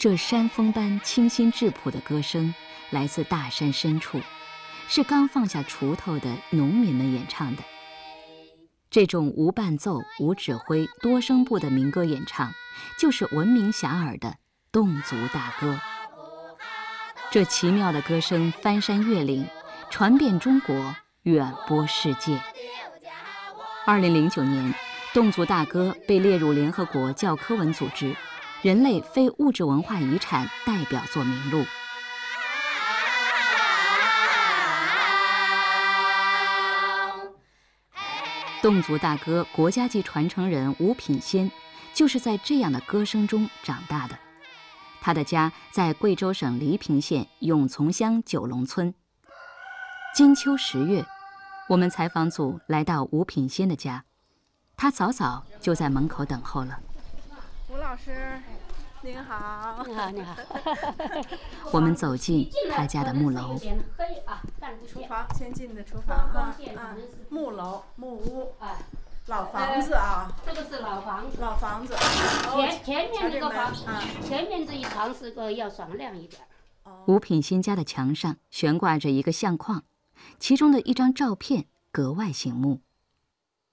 这山峰般清新质朴的歌声，来自大山深处，是刚放下锄头的农民们演唱的。这种无伴奏、无指挥、多声部的民歌演唱，就是闻名遐迩的侗族大歌。这奇妙的歌声翻山越岭，传遍中国，远播世界。二零零九年，侗族大歌被列入联合国教科文组织人类非物质文化遗产代表作名录。侗族大歌国家级传承人吴品仙，就是在这样的歌声中长大的。他的家在贵州省黎平县永从乡九龙村。金秋十月，我们采访组来到吴品仙的家，他早早就在门口等候了。吴老师。您好，你好，你好。我们走进他家的木楼。厨房，先进的厨房哈。啊，木楼木屋，老房子啊。这个是老房子。老房子。前前面这个房，前面这一床是个要爽亮一点。吴品新家的墙上悬挂着一个相框，其中的一张照片格外醒目。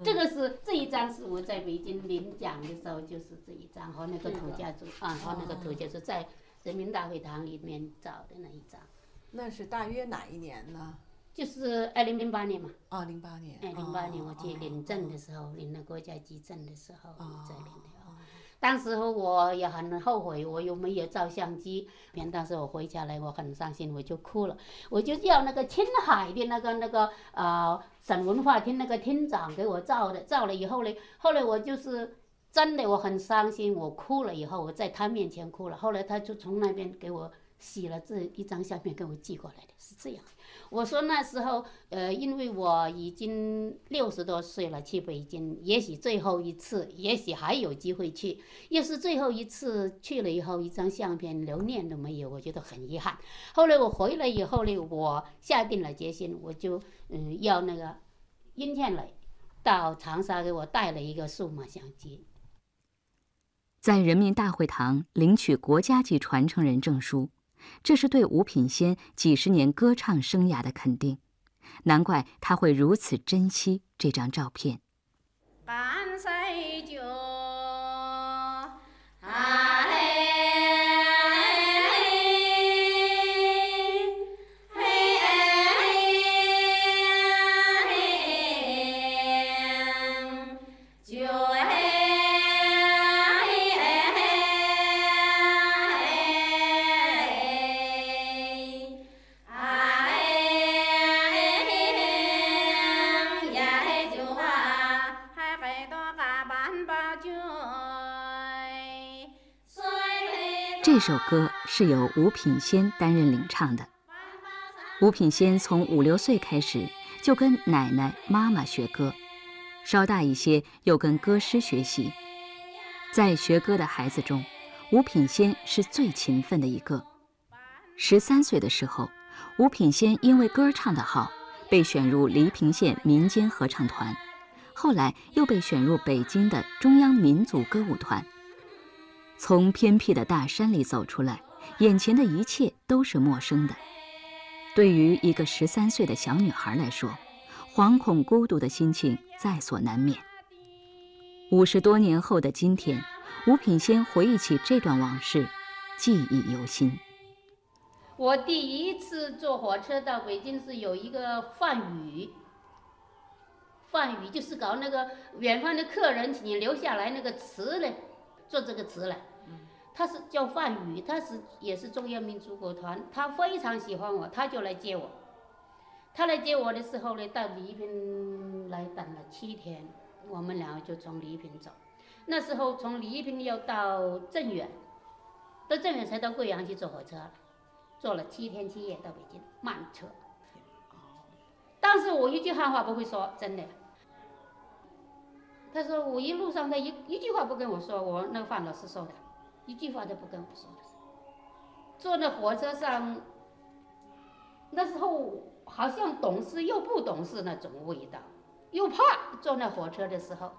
这个是这一张是我在北京领奖的时候，就是这一张和那个土家族啊，和那个土家族在人民大会堂里面照的那一张。那是大约哪一年呢？就是二零零八年嘛。啊，零八年。哎，零八年我去领证的时候，领了国家级证的时候在领的。当时候我也很后悔，我又没有照相机。当时我回家来，我很伤心，我就哭了。我就叫那个青海的那个那个呃省文化厅那个厅长给我照的，照了以后呢，后来我就是真的我很伤心，我哭了以后，我在他面前哭了。后来他就从那边给我洗了这一张相片给我寄过来的，是这样。我说那时候，呃，因为我已经六十多岁了，去北京，也许最后一次，也许还有机会去。要是最后一次去了以后，一张相片留念都没有，我觉得很遗憾。后来我回来以后呢，我下定了决心，我就嗯要那个殷天磊到长沙给我带了一个数码相机，在人民大会堂领取国家级传承人证书。这是对吴品仙几十年歌唱生涯的肯定，难怪他会如此珍惜这张照片。半岁酒首歌是由吴品仙担任领唱的。吴品仙从五六岁开始就跟奶奶、妈妈学歌，稍大一些又跟歌师学习。在学歌的孩子中，吴品仙是最勤奋的一个。十三岁的时候，吴品仙因为歌唱得好，被选入黎平县民间合唱团，后来又被选入北京的中央民族歌舞团。从偏僻的大山里走出来，眼前的一切都是陌生的。对于一个十三岁的小女孩来说，惶恐孤独的心情在所难免。五十多年后的今天，吴品仙回忆起这段往事，记忆犹新。我第一次坐火车到北京是有一个范宇，范宇就是搞那个远方的客人，请你留下来那个词呢。做这个词来，他是叫范宇，他是也是中央民族歌团，他非常喜欢我，他就来接我。他来接我的时候呢，到黎平来等了七天，我们两个就从黎平走。那时候从黎平要到镇远，到镇远才到贵阳去坐火车，坐了七天七夜到北京慢车。当时我一句汉话不会说，真的。他说：“我一路上他一一句话不跟我说，我那个范老师说的，一句话都不跟我说的。坐那火车上，那时候好像懂事又不懂事那种味道，又怕坐那火车的时候。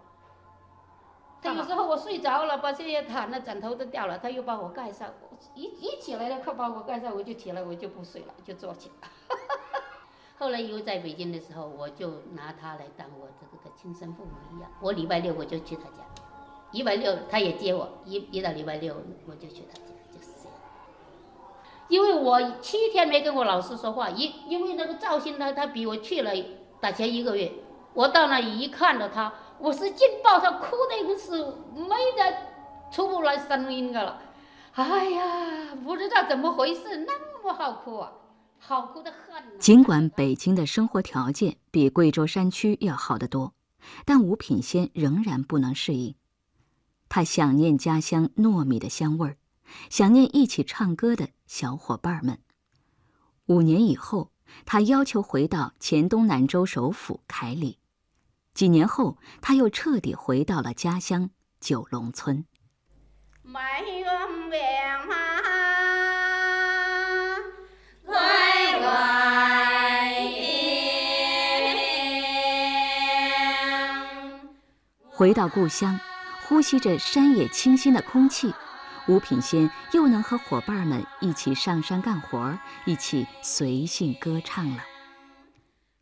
他有时候我睡着了，把这些毯子、枕头都掉了，他又把我盖上。一一起来了，快把我盖上，我就起来，我就不睡了，就坐起。后来又在北京的时候，我就拿他来当我这个亲生父母一样。我礼拜六我就去他家，礼拜六他也接我，一一到礼拜六我就去他家，就是这样。因为我七天没跟我老师说话，因因为那个赵鑫他他比我去了大前一个月，我到那里一看到他，我是劲爆他哭的是没得出不来声音的了。哎呀，不知道怎么回事，那么好哭啊！好哭的很。尽管北京的生活条件比贵州山区要好得多，但吴品仙仍然不能适应。他想念家乡糯米的香味儿，想念一起唱歌的小伙伴们。五年以后，他要求回到黔东南州首府凯里。几年后，他又彻底回到了家乡九龙村。回到故乡，呼吸着山野清新的空气，吴品仙又能和伙伴们一起上山干活，一起随性歌唱了。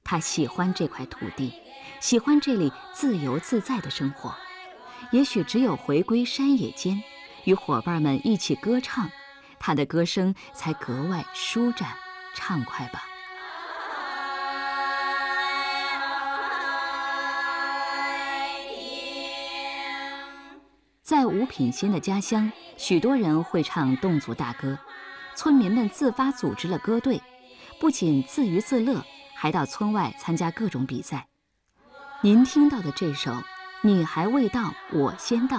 他喜欢这块土地，喜欢这里自由自在的生活。也许只有回归山野间，与伙伴们一起歌唱，他的歌声才格外舒展畅快吧。在吴品仙的家乡，许多人会唱侗族大歌，村民们自发组织了歌队，不仅自娱自乐，还到村外参加各种比赛。您听到的这首《你还未到，我先到》，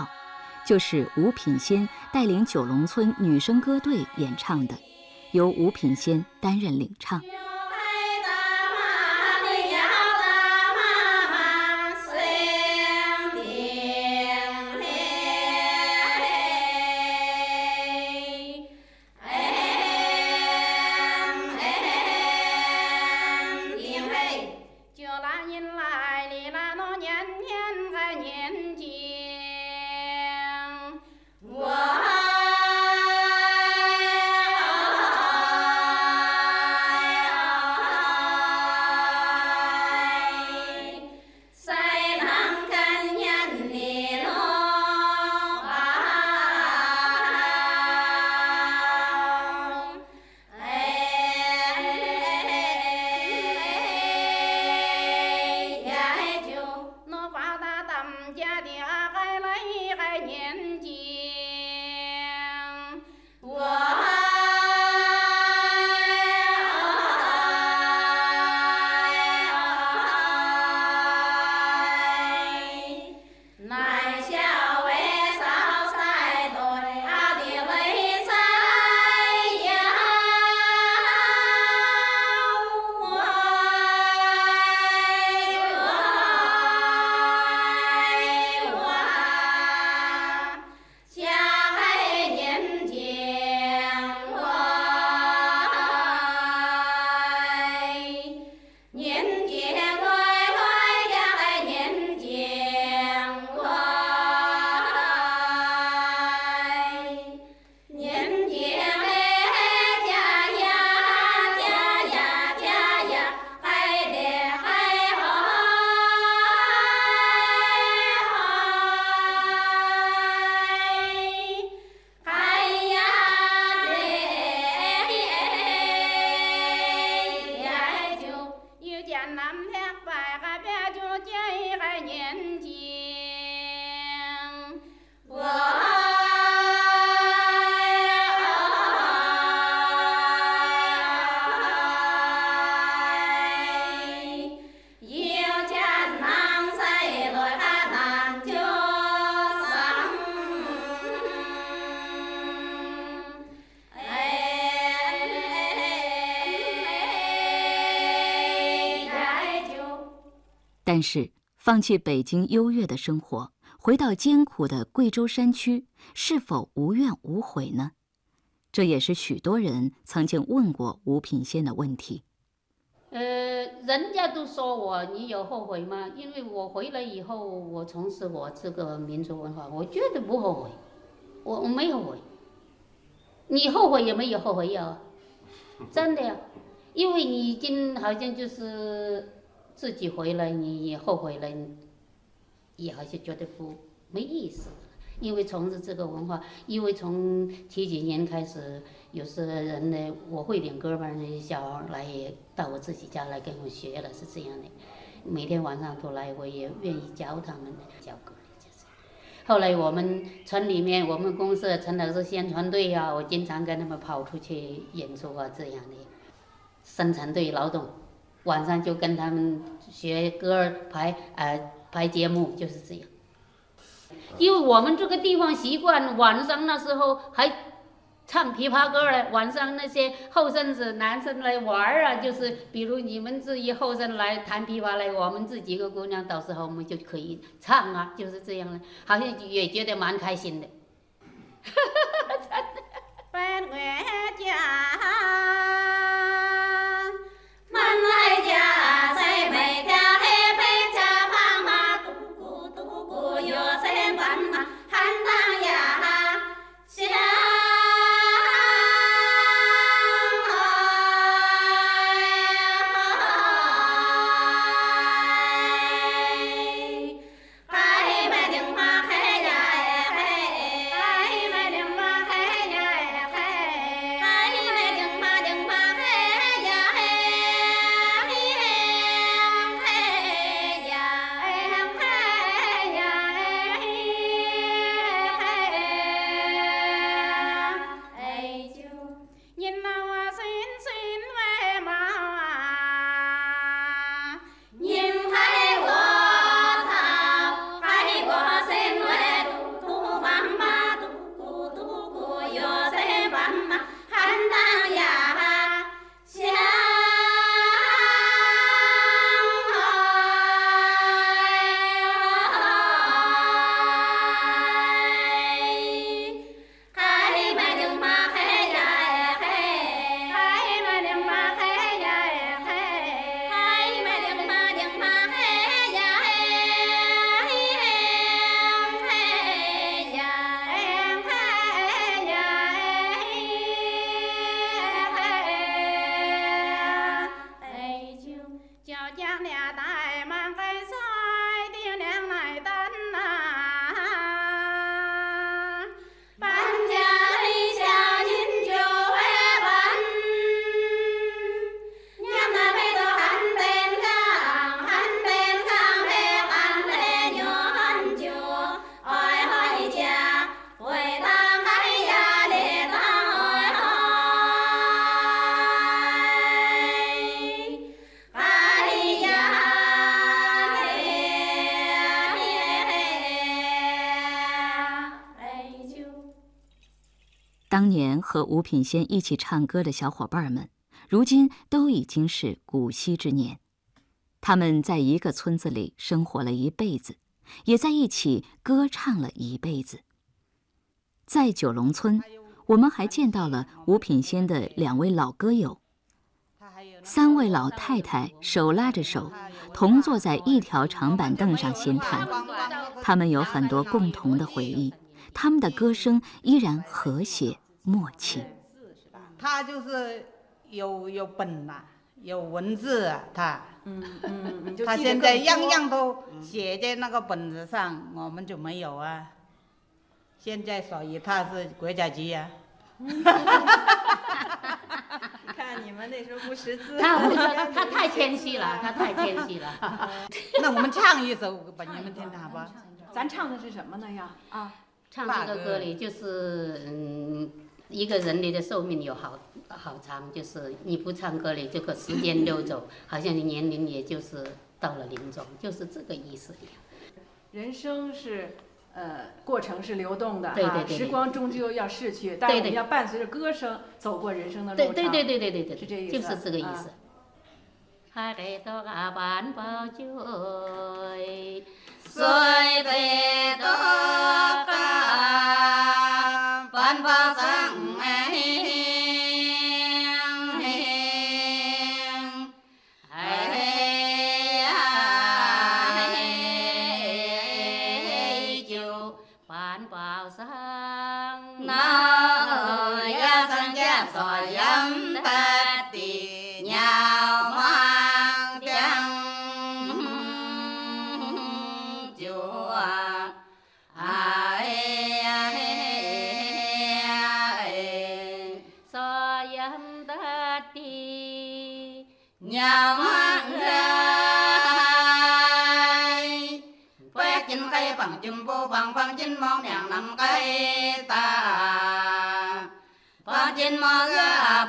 就是吴品仙带领九龙村女生歌队演唱的，由吴品仙担任领唱。但是，放弃北京优越的生活，回到艰苦的贵州山区，是否无怨无悔呢？这也是许多人曾经问过吴品仙的问题。呃，人家都说我，你有后悔吗？因为我回来以后，我从事我这个民族文化，我绝对不后悔，我我没后悔。你后悔也没有后悔药，真的呀，因为你已经好像就是自己回来，你也后悔了，也好像觉得不没意思。因为从事这个文化，因为从前几年开始，有些人呢，我会点歌吧，那些小孩来也到我自己家来跟我学了，是这样的。每天晚上都来，我也愿意教他们教歌。后来我们村里面，我们公司陈老师宣传队啊，我经常跟他们跑出去演出啊，这样的。生产队劳动，晚上就跟他们学歌儿排呃排节目，就是这样。因为我们这个地方习惯晚上那时候还唱琵琶歌嘞，晚上那些后生子男生来玩儿啊，就是比如你们这一后生来弹琵琶来，我们这几个姑娘到时候我们就可以唱啊，就是这样的，好像也觉得蛮开心的。ย่างเนี่ย 吴品仙一起唱歌的小伙伴们，如今都已经是古稀之年。他们在一个村子里生活了一辈子，也在一起歌唱了一辈子。在九龙村，我们还见到了吴品仙的两位老歌友，三位老太太手拉着手，同坐在一条长板凳上闲谈。他们有很多共同的回忆。他们的歌声依然和谐默契。他就是有有本呐，有文字啊，他。嗯嗯，他现在样样都写在那个本子上，我们就没有啊。现在所以他是国家级呀。看你们那时候不识字。他他太谦虚了，他太谦虚了。那我们唱一首给你们听听好不好？咱唱的是什么呢呀？啊。唱这个歌里就是嗯，一个人类的寿命有好好长，就是你不唱歌你，这个时间溜走，好像你年龄也就是到了临终，就是这个意思。人生是呃过程是流动的对对对，时光终究要逝去，但我们要伴随着歌声走过人生的路程。对对对对对对，是这意思，就是这个意思。海里头阿板包酒，水里头。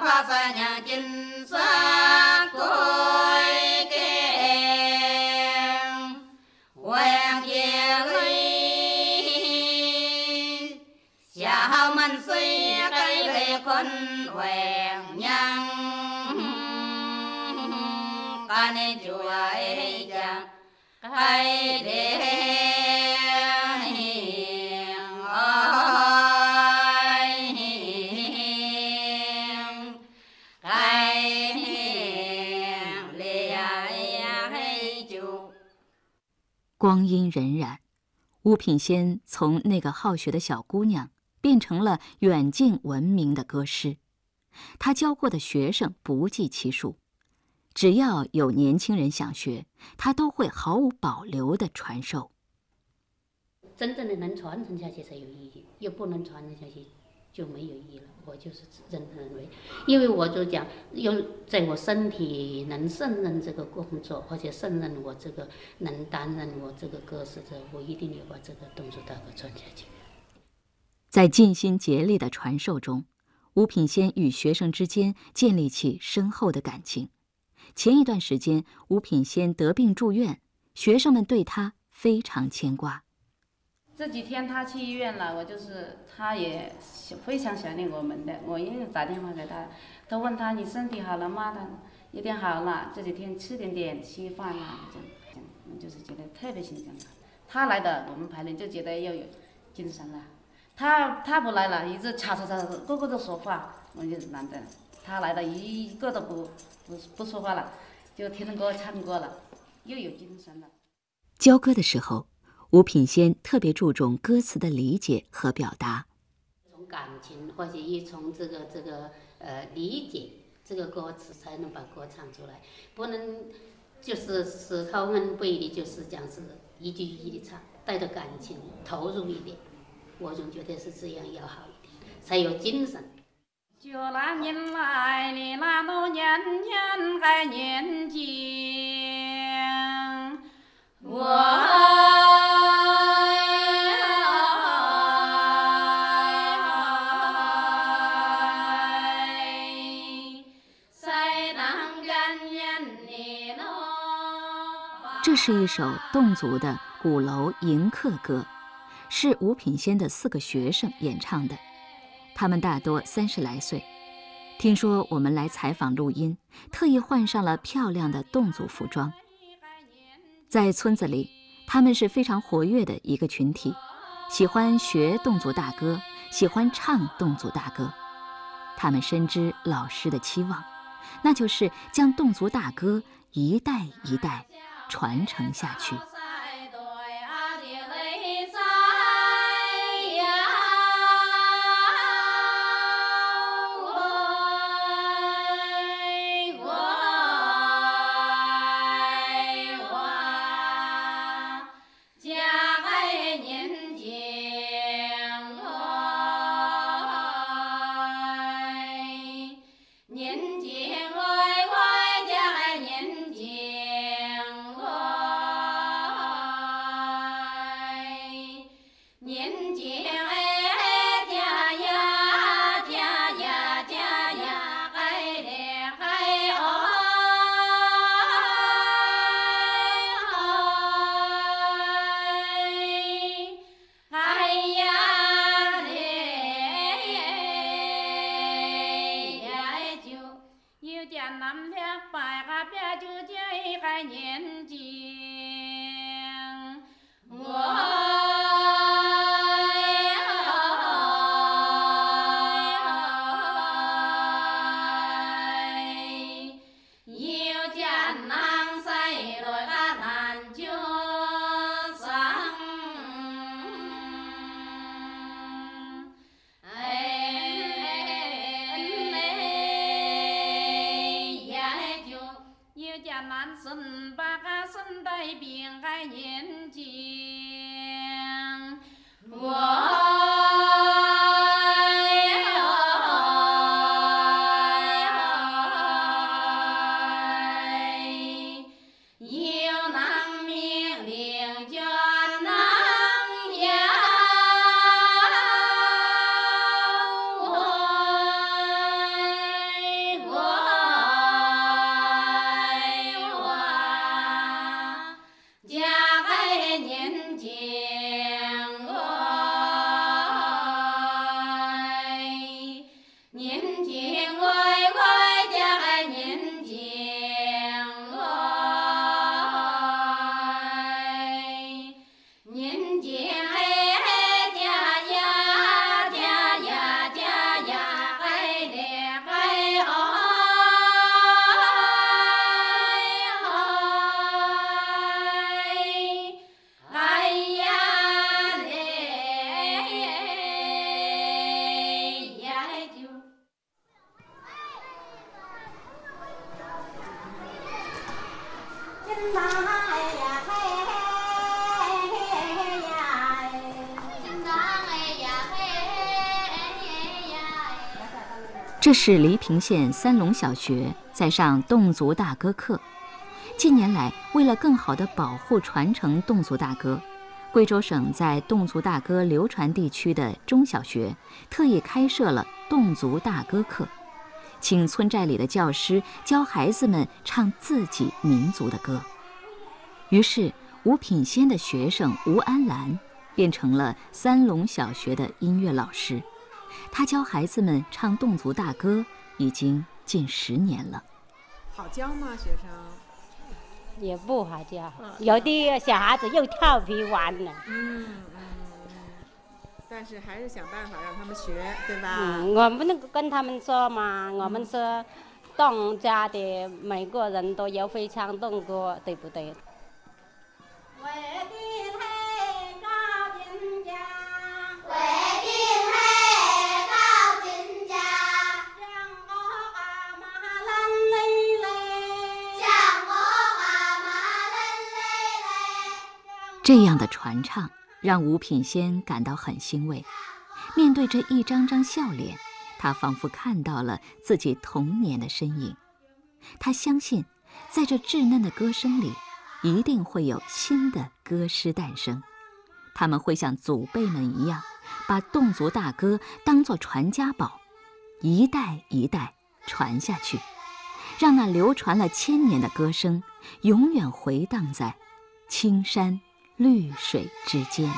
Ra sa nhà chín sa cối keng quen về ly. Chào mình suy cây về con quen nhân. Ca nên chùa ấy chàng cây để 光阴荏苒，巫品仙从那个好学的小姑娘变成了远近闻名的歌师。她教过的学生不计其数，只要有年轻人想学，她都会毫无保留地传授。真正的能传承下去才有意义，又不能传承下去就没有意义了。我就是认认为，因为我就讲，用在我身体能胜任这个工作，而且胜任我这个能担任我这个歌师的，我一定要把这个动作大歌传下去。在尽心竭力的传授中，吴品仙与学生之间建立起深厚的感情。前一段时间，吴品仙得病住院，学生们对他非常牵挂。这几天他去医院了，我就是他也非常想念我们的。我也打电话给他，都问他你身体好了吗？他有点好了，这几天吃点点稀饭啊，这样，我就是觉得特别心疼他。他来的，我们排练就觉得又有精神了。他他不来了，一直吵吵吵，个个都说话，我就懒得。他来了，一个都不不不说话了，就听着歌唱歌了，又有精神了。教歌的时候。吴品仙特别注重歌词的理解和表达，从感情或者一从这个这个呃理解这个歌词，才能把歌唱出来。不能就是死头硬背的，就是讲是一句一句的唱，带着感情投入一点。我总觉得是这样要好一点，才有精神。就那年来的那多年年还年轻，我。是一首侗族的鼓楼迎客歌，是吴品仙的四个学生演唱的。他们大多三十来岁，听说我们来采访录音，特意换上了漂亮的侗族服装。在村子里，他们是非常活跃的一个群体，喜欢学侗族大歌，喜欢唱侗族大歌。他们深知老师的期望，那就是将侗族大歌一代一代。传承下去。这是黎平县三龙小学在上侗族大歌课。近年来，为了更好地保护传承侗族大歌，贵州省在侗族大歌流传地区的中小学特意开设了侗族大歌课，请村寨里的教师教孩子们唱自己民族的歌。于是，吴品仙的学生吴安兰变成了三龙小学的音乐老师。他教孩子们唱侗族大歌已经近十年了。好教吗？学生？也不好教，有的小孩子又调皮玩了。嗯嗯。但是还是想办法让他们学，对吧？嗯，我们能跟他们说嘛，我们说侗家的，每个人都要会唱侗歌，对不对？这样的传唱让吴品仙感到很欣慰。面对这一张张笑脸，他仿佛看到了自己童年的身影。他相信，在这稚嫩的歌声里，一定会有新的歌诗诞生。他们会像祖辈们一样，把侗族大歌当作传家宝，一代一代传下去，让那流传了千年的歌声永远回荡在青山。绿水之间。